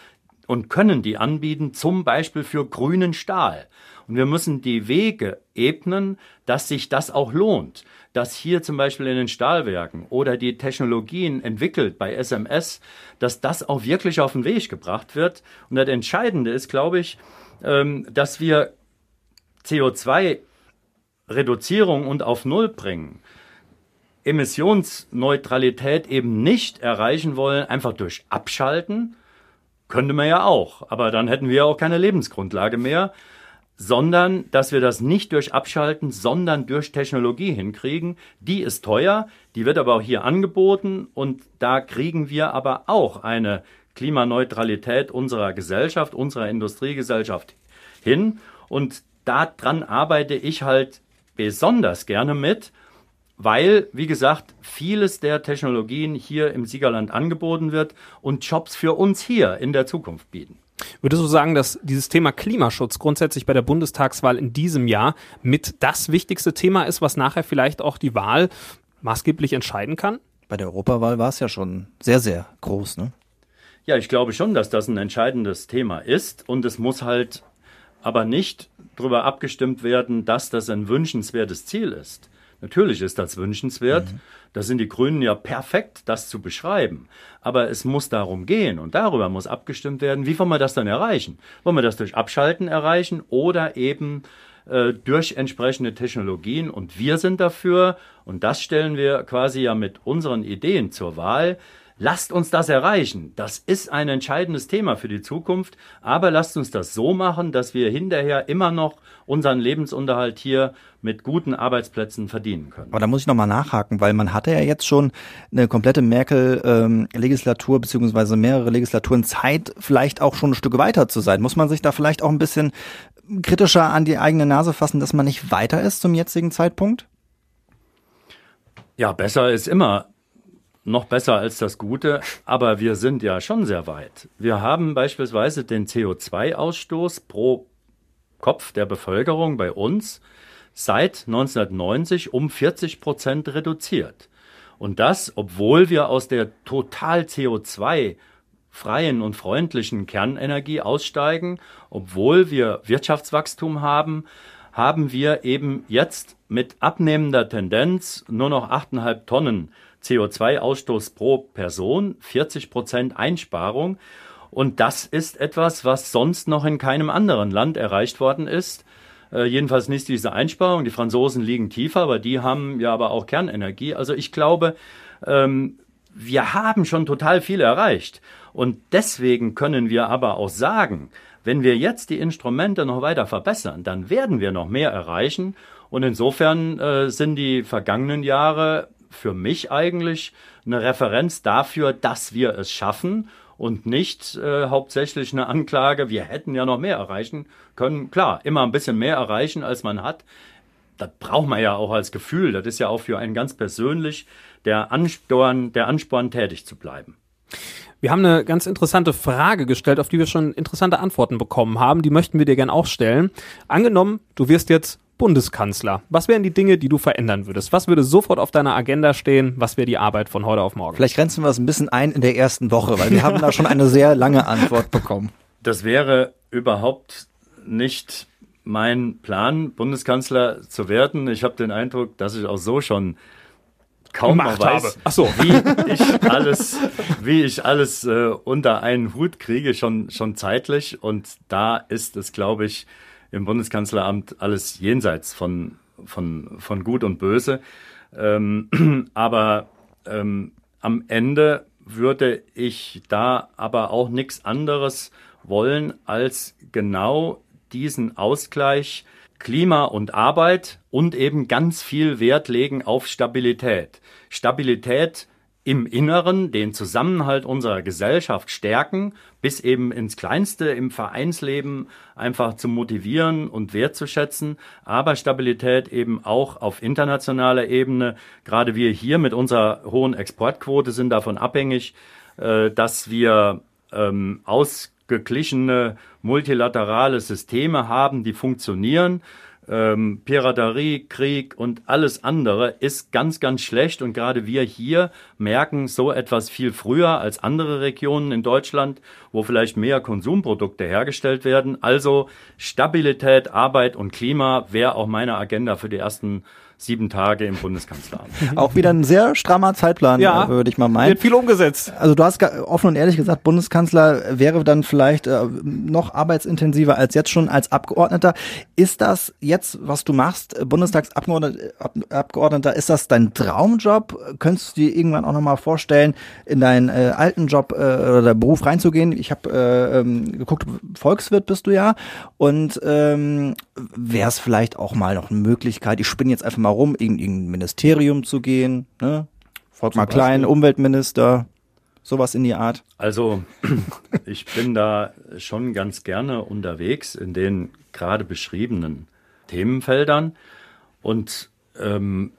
und können die anbieten, zum Beispiel für grünen Stahl. Und wir müssen die Wege ebnen, dass sich das auch lohnt dass hier zum Beispiel in den Stahlwerken oder die Technologien entwickelt bei SMS, dass das auch wirklich auf den Weg gebracht wird. Und das Entscheidende ist, glaube ich, ähm, dass wir CO2-Reduzierung und auf Null bringen. Emissionsneutralität eben nicht erreichen wollen, einfach durch Abschalten, könnte man ja auch. Aber dann hätten wir auch keine Lebensgrundlage mehr sondern dass wir das nicht durch Abschalten, sondern durch Technologie hinkriegen. Die ist teuer, die wird aber auch hier angeboten und da kriegen wir aber auch eine Klimaneutralität unserer Gesellschaft, unserer Industriegesellschaft hin und daran arbeite ich halt besonders gerne mit, weil, wie gesagt, vieles der Technologien hier im Siegerland angeboten wird und Jobs für uns hier in der Zukunft bieten. Würdest du sagen, dass dieses Thema Klimaschutz grundsätzlich bei der Bundestagswahl in diesem Jahr mit das wichtigste Thema ist, was nachher vielleicht auch die Wahl maßgeblich entscheiden kann? Bei der Europawahl war es ja schon sehr, sehr groß, ne? Ja, ich glaube schon, dass das ein entscheidendes Thema ist und es muss halt aber nicht darüber abgestimmt werden, dass das ein wünschenswertes Ziel ist. Natürlich ist das wünschenswert. Mhm. Da sind die Grünen ja perfekt, das zu beschreiben. Aber es muss darum gehen und darüber muss abgestimmt werden, wie wollen wir das dann erreichen? Wollen wir das durch Abschalten erreichen oder eben äh, durch entsprechende Technologien? Und wir sind dafür, und das stellen wir quasi ja mit unseren Ideen zur Wahl, Lasst uns das erreichen. Das ist ein entscheidendes Thema für die Zukunft, aber lasst uns das so machen, dass wir hinterher immer noch unseren Lebensunterhalt hier mit guten Arbeitsplätzen verdienen können. Aber da muss ich nochmal nachhaken, weil man hatte ja jetzt schon eine komplette Merkel-Legislatur ähm, beziehungsweise mehrere Legislaturen Zeit, vielleicht auch schon ein Stück weiter zu sein. Muss man sich da vielleicht auch ein bisschen kritischer an die eigene Nase fassen, dass man nicht weiter ist zum jetzigen Zeitpunkt? Ja, besser ist immer noch besser als das Gute, aber wir sind ja schon sehr weit. Wir haben beispielsweise den CO2-Ausstoß pro Kopf der Bevölkerung bei uns seit 1990 um 40 Prozent reduziert. Und das, obwohl wir aus der total CO2 freien und freundlichen Kernenergie aussteigen, obwohl wir Wirtschaftswachstum haben, haben wir eben jetzt mit abnehmender Tendenz nur noch 8,5 Tonnen CO2-Ausstoß pro Person, 40 Prozent Einsparung. Und das ist etwas, was sonst noch in keinem anderen Land erreicht worden ist. Äh, jedenfalls nicht diese Einsparung. Die Franzosen liegen tiefer, aber die haben ja aber auch Kernenergie. Also ich glaube, ähm, wir haben schon total viel erreicht. Und deswegen können wir aber auch sagen, wenn wir jetzt die Instrumente noch weiter verbessern, dann werden wir noch mehr erreichen. Und insofern äh, sind die vergangenen Jahre für mich eigentlich eine Referenz dafür, dass wir es schaffen und nicht äh, hauptsächlich eine Anklage, wir hätten ja noch mehr erreichen können. Klar, immer ein bisschen mehr erreichen, als man hat. Das braucht man ja auch als Gefühl. Das ist ja auch für einen ganz persönlich der Ansporn, der Ansporn, tätig zu bleiben. Wir haben eine ganz interessante Frage gestellt, auf die wir schon interessante Antworten bekommen haben. Die möchten wir dir gerne auch stellen. Angenommen, du wirst jetzt Bundeskanzler. Was wären die Dinge, die du verändern würdest? Was würde sofort auf deiner Agenda stehen? Was wäre die Arbeit von heute auf morgen? Vielleicht grenzen wir es ein bisschen ein in der ersten Woche, weil wir haben da schon eine sehr lange Antwort bekommen. Das wäre überhaupt nicht mein Plan, Bundeskanzler zu werden. Ich habe den Eindruck, dass ich auch so schon kaum mal weiß, Ach so. wie ich alles, wie ich alles äh, unter einen Hut kriege, schon schon zeitlich. Und da ist es, glaube ich, im Bundeskanzleramt alles jenseits von, von, von Gut und Böse. Ähm, aber ähm, am Ende würde ich da aber auch nichts anderes wollen, als genau diesen Ausgleich Klima und Arbeit und eben ganz viel Wert legen auf Stabilität. Stabilität im Inneren den Zusammenhalt unserer Gesellschaft stärken, bis eben ins Kleinste im Vereinsleben einfach zu motivieren und wertzuschätzen, aber Stabilität eben auch auf internationaler Ebene. Gerade wir hier mit unserer hohen Exportquote sind davon abhängig, äh, dass wir ähm, ausgeglichene multilaterale Systeme haben, die funktionieren ähm, Piraterie, Krieg und alles andere ist ganz, ganz schlecht. Und gerade wir hier merken so etwas viel früher als andere Regionen in Deutschland, wo vielleicht mehr Konsumprodukte hergestellt werden. Also Stabilität, Arbeit und Klima wäre auch meine Agenda für die ersten sieben Tage im Bundeskanzleramt. Auch wieder ein sehr strammer Zeitplan, ja, äh, würde ich mal meinen. Wird viel umgesetzt. Also du hast offen und ehrlich gesagt, Bundeskanzler wäre dann vielleicht äh, noch arbeitsintensiver als jetzt schon als Abgeordneter. Ist das jetzt, was du machst, äh, Bundestagsabgeordneter, ist das dein Traumjob? Könntest du dir irgendwann auch nochmal vorstellen, in deinen äh, alten Job äh, oder Beruf reinzugehen? Ich habe äh, ähm, geguckt, Volkswirt bist du ja. Und ähm, wäre es vielleicht auch mal noch eine Möglichkeit, ich spinne jetzt einfach mal rum, in irgendein Ministerium zu gehen, ne? Volkmar Klein, Umweltminister, sowas in die Art? Also, ich bin da schon ganz gerne unterwegs in den gerade beschriebenen Themenfeldern und ähm,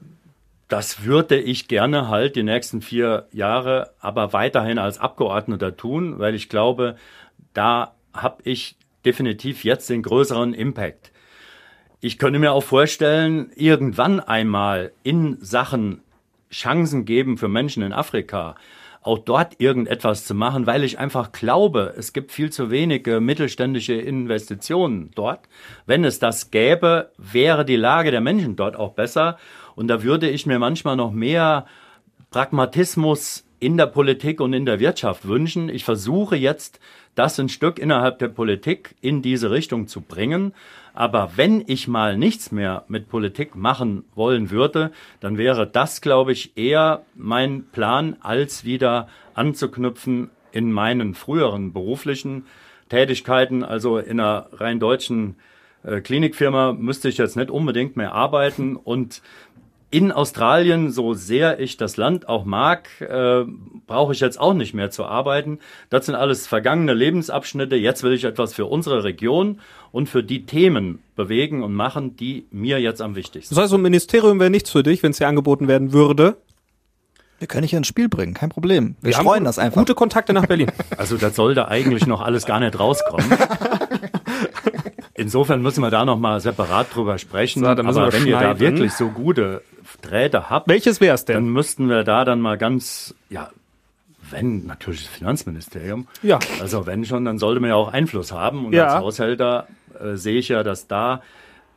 das würde ich gerne halt die nächsten vier Jahre aber weiterhin als Abgeordneter tun, weil ich glaube, da habe ich definitiv jetzt den größeren Impact. Ich könnte mir auch vorstellen, irgendwann einmal in Sachen Chancen geben für Menschen in Afrika, auch dort irgendetwas zu machen, weil ich einfach glaube, es gibt viel zu wenige mittelständische Investitionen dort. Wenn es das gäbe, wäre die Lage der Menschen dort auch besser. Und da würde ich mir manchmal noch mehr Pragmatismus in der Politik und in der Wirtschaft wünschen. Ich versuche jetzt, das ein Stück innerhalb der Politik in diese Richtung zu bringen. Aber wenn ich mal nichts mehr mit Politik machen wollen würde, dann wäre das, glaube ich, eher mein Plan, als wieder anzuknüpfen in meinen früheren beruflichen Tätigkeiten. Also in einer rein deutschen äh, Klinikfirma müsste ich jetzt nicht unbedingt mehr arbeiten und in Australien, so sehr ich das Land auch mag, äh, brauche ich jetzt auch nicht mehr zu arbeiten. Das sind alles vergangene Lebensabschnitte. Jetzt will ich etwas für unsere Region und für die Themen bewegen und machen, die mir jetzt am wichtigsten sind. Das heißt, so ein Ministerium wäre nichts für dich, wenn es dir angeboten werden würde? Wir können dich ins Spiel bringen, kein Problem. Wir, Wir streuen das einfach. Gute Kontakte nach Berlin. Also das sollte eigentlich noch alles gar nicht rauskommen. Insofern müssen wir da noch mal separat drüber sprechen. So, Aber wenn ihr da wirklich so gute Drähte habt, welches wär's denn? Dann müssten wir da dann mal ganz, ja, wenn natürlich das Finanzministerium. Ja. Also wenn schon, dann sollte man ja auch Einfluss haben. Und ja. als Haushälter äh, sehe ich ja, dass da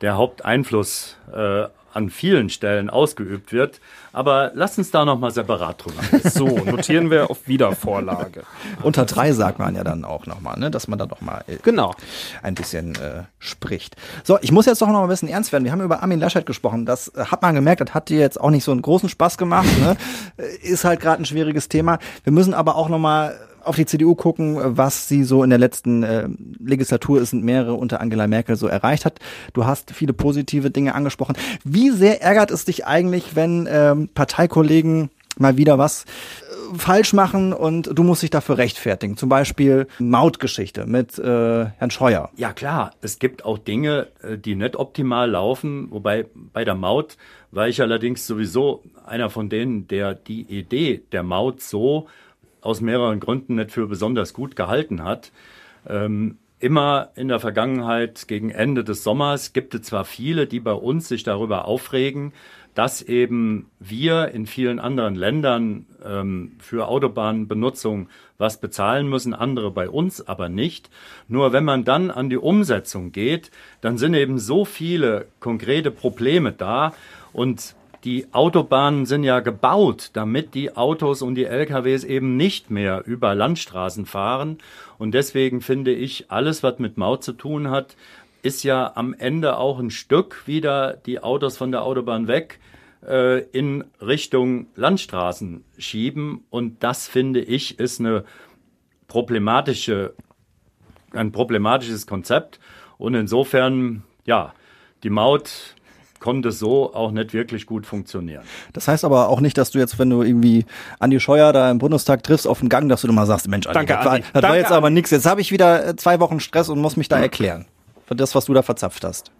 der Haupteinfluss äh, an vielen Stellen ausgeübt wird. Aber lass uns da nochmal separat drüber. So, notieren wir auf Wiedervorlage. Unter drei sagt man ja dann auch nochmal, ne, dass man da nochmal äh, genau. ein bisschen äh, spricht. So, ich muss jetzt doch noch ein bisschen ernst werden. Wir haben über Armin Laschet gesprochen. Das äh, hat man gemerkt, das hat dir jetzt auch nicht so einen großen Spaß gemacht. Ne? Äh, ist halt gerade ein schwieriges Thema. Wir müssen aber auch nochmal auf die CDU gucken, was sie so in der letzten äh, Legislatur, es sind mehrere unter Angela Merkel so erreicht hat. Du hast viele positive Dinge angesprochen. Wie sehr ärgert es dich eigentlich, wenn ähm, Parteikollegen mal wieder was äh, falsch machen und du musst dich dafür rechtfertigen. Zum Beispiel Mautgeschichte mit äh, Herrn Scheuer. Ja klar, es gibt auch Dinge, äh, die nicht optimal laufen. Wobei bei der Maut war ich allerdings sowieso einer von denen, der die Idee der Maut so aus mehreren Gründen nicht für besonders gut gehalten hat. Ähm, immer in der Vergangenheit gegen Ende des Sommers gibt es zwar viele, die bei uns sich darüber aufregen, dass eben wir in vielen anderen Ländern ähm, für Autobahnbenutzung was bezahlen müssen, andere bei uns aber nicht. Nur wenn man dann an die Umsetzung geht, dann sind eben so viele konkrete Probleme da und die Autobahnen sind ja gebaut, damit die Autos und die LKWs eben nicht mehr über Landstraßen fahren. Und deswegen finde ich, alles, was mit Maut zu tun hat, ist ja am Ende auch ein Stück wieder die Autos von der Autobahn weg äh, in Richtung Landstraßen schieben. Und das finde ich ist eine problematische, ein problematisches Konzept. Und insofern, ja, die Maut konnte so auch nicht wirklich gut funktionieren. Das heißt aber auch nicht, dass du jetzt, wenn du irgendwie Andi Scheuer da im Bundestag triffst auf dem Gang, dass du mal sagst, Mensch, Andi, Danke, das, war, Andi. das Danke, war jetzt aber nichts. Jetzt habe ich wieder äh, zwei Wochen Stress und muss mich da erklären. Für das, was du da verzapft hast.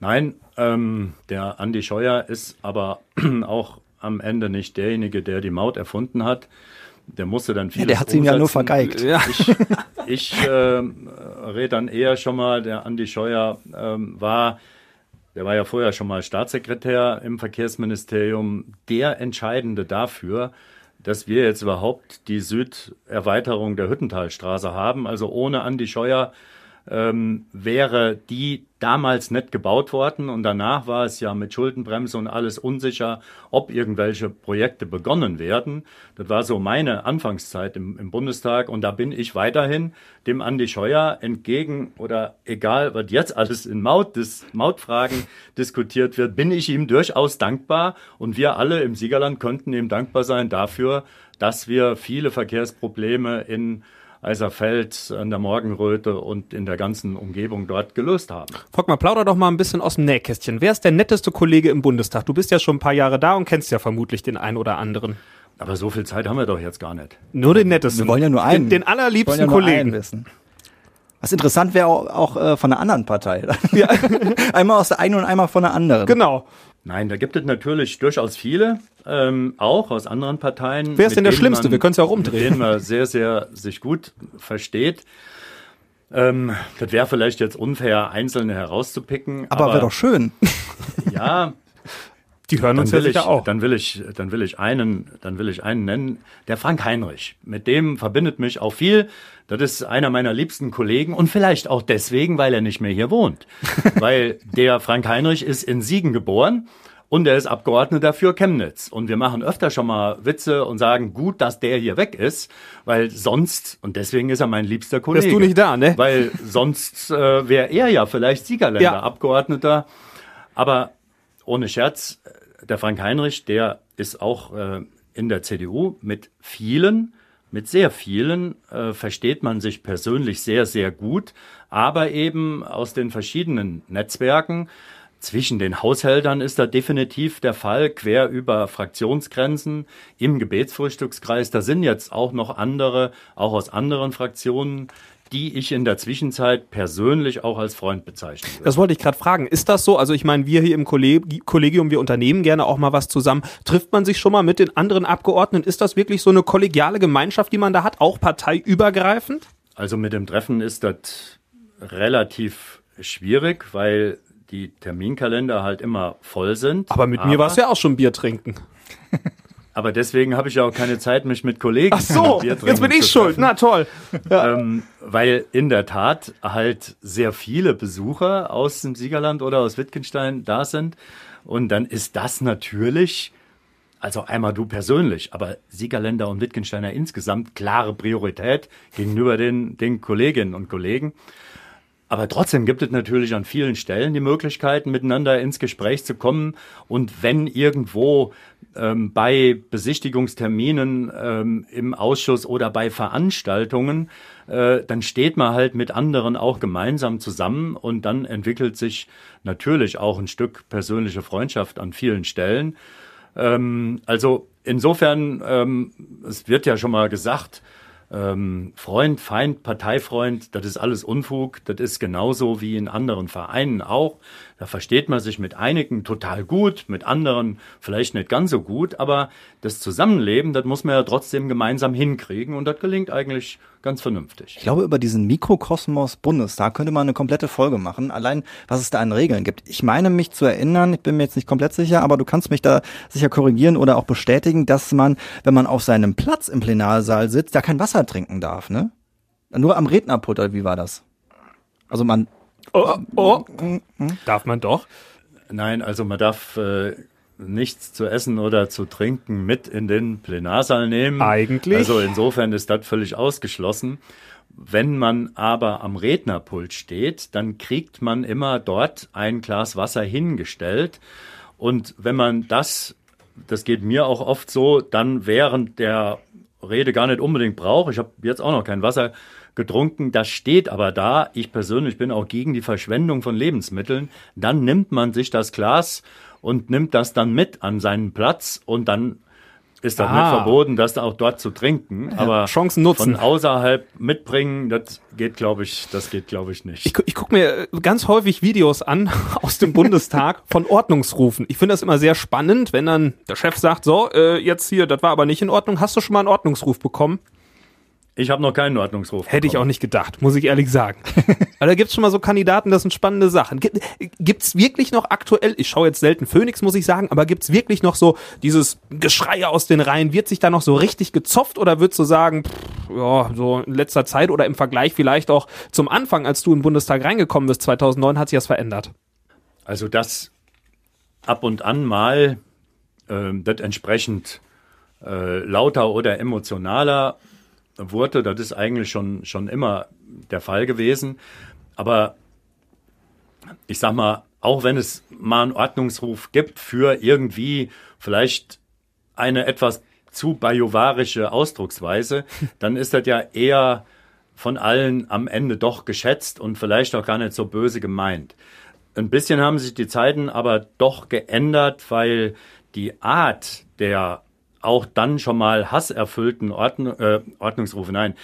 Nein, ähm, der Andi Scheuer ist aber auch am Ende nicht derjenige, der die Maut erfunden hat. Der musste dann viel. Ja, der hat sie ihm ja nur vergeigt. Ja. Ich, ich äh, rede dann eher schon mal, der Andi Scheuer ähm, war der war ja vorher schon mal Staatssekretär im Verkehrsministerium, der Entscheidende dafür, dass wir jetzt überhaupt die Süderweiterung der Hüttentalstraße haben. Also ohne Andi Scheuer ähm, wäre die damals nicht gebaut worden und danach war es ja mit Schuldenbremse und alles unsicher, ob irgendwelche Projekte begonnen werden. Das war so meine Anfangszeit im, im Bundestag und da bin ich weiterhin dem Andi Scheuer entgegen oder egal, was jetzt alles in Maut, des Mautfragen diskutiert wird, bin ich ihm durchaus dankbar und wir alle im Siegerland könnten ihm dankbar sein dafür, dass wir viele Verkehrsprobleme in Eiserfeld, an der Morgenröte und in der ganzen Umgebung dort gelöst haben. Volkmar, plauder doch mal ein bisschen aus dem Nähkästchen. Wer ist der netteste Kollege im Bundestag? Du bist ja schon ein paar Jahre da und kennst ja vermutlich den einen oder anderen. Aber so viel Zeit haben wir doch jetzt gar nicht. Nur den nettesten. Wir wollen ja nur einen. Den, den allerliebsten ja Kollegen. wissen. Was interessant wäre auch, auch äh, von einer anderen Partei. Ja. einmal aus der einen und einmal von der anderen. Genau. Nein, da gibt es natürlich durchaus viele, ähm, auch aus anderen Parteien. Wer ist denn der Schlimmste? Man, Wir können es ja auch umdrehen. Mit denen man sehr, sehr sich gut versteht. Ähm, das wäre vielleicht jetzt unfair, einzelne herauszupicken. Aber, aber wäre doch schön. Ja, Die hören uns ja will ich, sicher auch. dann will ich, dann will ich einen, dann will ich einen nennen, der Frank Heinrich. Mit dem verbindet mich auch viel. Das ist einer meiner liebsten Kollegen und vielleicht auch deswegen, weil er nicht mehr hier wohnt. weil der Frank Heinrich ist in Siegen geboren und er ist Abgeordneter für Chemnitz. Und wir machen öfter schon mal Witze und sagen, gut, dass der hier weg ist, weil sonst, und deswegen ist er mein liebster Kollege. Wärst du nicht da, ne? Weil sonst äh, wäre er ja vielleicht Siegerländer-Abgeordneter. Aber ohne Scherz, der Frank Heinrich, der ist auch äh, in der CDU mit vielen, mit sehr vielen äh, versteht man sich persönlich sehr, sehr gut, aber eben aus den verschiedenen Netzwerken. Zwischen den Haushältern ist da definitiv der Fall, quer über Fraktionsgrenzen im Gebetsfrühstückskreis. Da sind jetzt auch noch andere, auch aus anderen Fraktionen, die ich in der Zwischenzeit persönlich auch als Freund bezeichnen würde. Das wollte ich gerade fragen. Ist das so? Also ich meine, wir hier im Kollegi- Kollegium, wir unternehmen gerne auch mal was zusammen. Trifft man sich schon mal mit den anderen Abgeordneten? Ist das wirklich so eine kollegiale Gemeinschaft, die man da hat, auch parteiübergreifend? Also mit dem Treffen ist das relativ schwierig, weil die Terminkalender halt immer voll sind. Aber mit mir war es ja auch schon Bier trinken. Aber deswegen habe ich ja auch keine Zeit, mich mit Kollegen Ach so, jetzt bin ich schuld. Na toll. Ähm, weil in der Tat halt sehr viele Besucher aus dem Siegerland oder aus Wittgenstein da sind. Und dann ist das natürlich, also einmal du persönlich, aber Siegerländer und Wittgensteiner insgesamt klare Priorität gegenüber den, den Kolleginnen und Kollegen. Aber trotzdem gibt es natürlich an vielen Stellen die Möglichkeiten, miteinander ins Gespräch zu kommen. Und wenn irgendwo ähm, bei Besichtigungsterminen ähm, im Ausschuss oder bei Veranstaltungen, äh, dann steht man halt mit anderen auch gemeinsam zusammen und dann entwickelt sich natürlich auch ein Stück persönliche Freundschaft an vielen Stellen. Ähm, also insofern, ähm, es wird ja schon mal gesagt, ähm, Freund, Feind, Parteifreund, das ist alles Unfug. Das ist genauso wie in anderen Vereinen auch. Da versteht man sich mit einigen total gut, mit anderen vielleicht nicht ganz so gut, aber das Zusammenleben, das muss man ja trotzdem gemeinsam hinkriegen und das gelingt eigentlich ganz vernünftig. Ich glaube, über diesen Mikrokosmos Bundestag könnte man eine komplette Folge machen, allein was es da an Regeln gibt. Ich meine mich zu erinnern, ich bin mir jetzt nicht komplett sicher, aber du kannst mich da sicher korrigieren oder auch bestätigen, dass man, wenn man auf seinem Platz im Plenarsaal sitzt, da kein Wasser trinken darf, ne? Nur am Rednerpult, wie war das? Also man, Oh, oh. Darf man doch. Nein, also man darf äh, nichts zu essen oder zu trinken mit in den Plenarsaal nehmen. Eigentlich. Also insofern ist das völlig ausgeschlossen. Wenn man aber am Rednerpult steht, dann kriegt man immer dort ein Glas Wasser hingestellt. Und wenn man das, das geht mir auch oft so, dann während der Rede gar nicht unbedingt braucht, ich habe jetzt auch noch kein Wasser getrunken, das steht aber da, ich persönlich bin auch gegen die Verschwendung von Lebensmitteln, dann nimmt man sich das Glas und nimmt das dann mit an seinen Platz und dann ist das Ah. nicht verboten, das auch dort zu trinken. Aber Chancen nutzen. von außerhalb mitbringen, das geht, glaube ich, das geht, glaube ich, nicht. Ich, ich gucke mir äh, ganz häufig Videos an aus dem Bundestag von Ordnungsrufen. Ich finde das immer sehr spannend, wenn dann der Chef sagt, so, äh, jetzt hier, das war aber nicht in Ordnung. Hast du schon mal einen Ordnungsruf bekommen? Ich habe noch keinen Ordnungsruf. Hätte ich auch bekommen. nicht gedacht, muss ich ehrlich sagen. Aber da gibt's schon mal so Kandidaten, das sind spannende Sachen. Gibt, gibt's wirklich noch aktuell, ich schaue jetzt selten Phoenix, muss ich sagen, aber gibt's wirklich noch so dieses Geschrei aus den Reihen? Wird sich da noch so richtig gezopft oder würdest du sagen, pff, ja, so in letzter Zeit oder im Vergleich vielleicht auch zum Anfang, als du in den Bundestag reingekommen bist, 2009, hat sich das verändert? Also das ab und an mal ähm, das entsprechend äh, lauter oder emotionaler wurde, das ist eigentlich schon, schon immer der Fall gewesen. Aber ich sag mal, auch wenn es mal einen Ordnungsruf gibt für irgendwie vielleicht eine etwas zu bajuwarische Ausdrucksweise, dann ist das ja eher von allen am Ende doch geschätzt und vielleicht auch gar nicht so böse gemeint. Ein bisschen haben sich die Zeiten aber doch geändert, weil die Art der auch dann schon mal hasserfüllten Ordn äh, Ordnungsrufe, nein,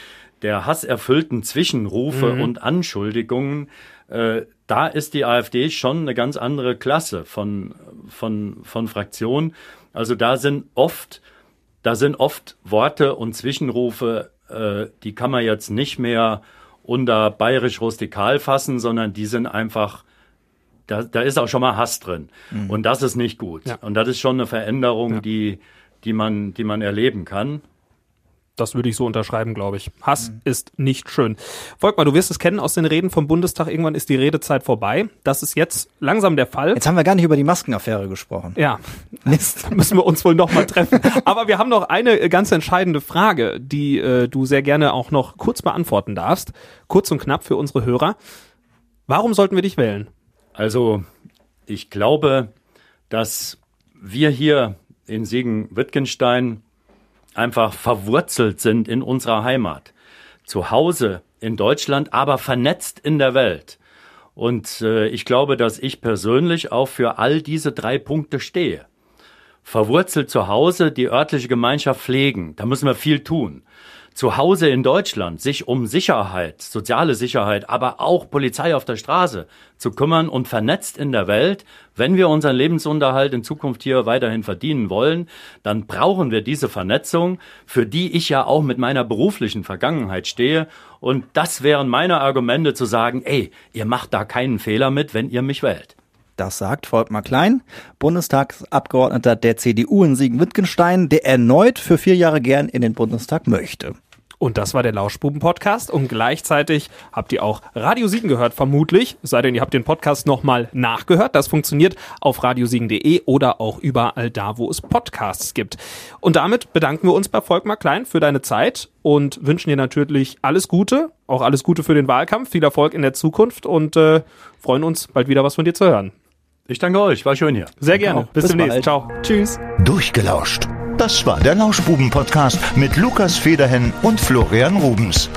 der hasserfüllten Zwischenrufe und Anschuldigungen, äh, da ist die AfD schon eine ganz andere Klasse von, von, von Fraktionen. Also da sind oft, da sind oft Worte und Zwischenrufe, äh, die kann man jetzt nicht mehr unter bayerisch rustikal fassen, sondern die sind einfach da, da ist auch schon mal Hass drin. Mhm. Und das ist nicht gut. Ja. Und das ist schon eine Veränderung, ja. die, die, man, die man erleben kann. Das würde ich so unterschreiben, glaube ich. Hass mhm. ist nicht schön. Volkmar, du wirst es kennen aus den Reden vom Bundestag. Irgendwann ist die Redezeit vorbei. Das ist jetzt langsam der Fall. Jetzt haben wir gar nicht über die Maskenaffäre gesprochen. Ja. Mist. müssen wir uns wohl noch mal treffen. Aber wir haben noch eine äh, ganz entscheidende Frage, die äh, du sehr gerne auch noch kurz beantworten darfst. Kurz und knapp für unsere Hörer. Warum sollten wir dich wählen? Also, ich glaube, dass wir hier in Siegen-Wittgenstein einfach verwurzelt sind in unserer Heimat. Zu Hause in Deutschland, aber vernetzt in der Welt. Und äh, ich glaube, dass ich persönlich auch für all diese drei Punkte stehe. Verwurzelt zu Hause, die örtliche Gemeinschaft pflegen, da müssen wir viel tun zu Hause in Deutschland sich um Sicherheit, soziale Sicherheit, aber auch Polizei auf der Straße zu kümmern und vernetzt in der Welt. Wenn wir unseren Lebensunterhalt in Zukunft hier weiterhin verdienen wollen, dann brauchen wir diese Vernetzung, für die ich ja auch mit meiner beruflichen Vergangenheit stehe. Und das wären meine Argumente zu sagen, ey, ihr macht da keinen Fehler mit, wenn ihr mich wählt. Das sagt Volkmar Klein, Bundestagsabgeordneter der CDU in Siegen-Wittgenstein, der erneut für vier Jahre gern in den Bundestag möchte. Und das war der Lauschbuben-Podcast. Und gleichzeitig habt ihr auch Radio Siegen gehört, vermutlich. Sei denn, ihr habt den Podcast nochmal nachgehört. Das funktioniert auf radiosiegen.de oder auch überall da, wo es Podcasts gibt. Und damit bedanken wir uns bei Volkmar Klein für deine Zeit und wünschen dir natürlich alles Gute, auch alles Gute für den Wahlkampf, viel Erfolg in der Zukunft und äh, freuen uns, bald wieder was von dir zu hören. Ich danke euch, war schön hier. Sehr gerne. Bis, Bis demnächst. Ciao. Tschüss. Durchgelauscht das war der Lauschbuben-Podcast mit Lukas Federhen und Florian Rubens.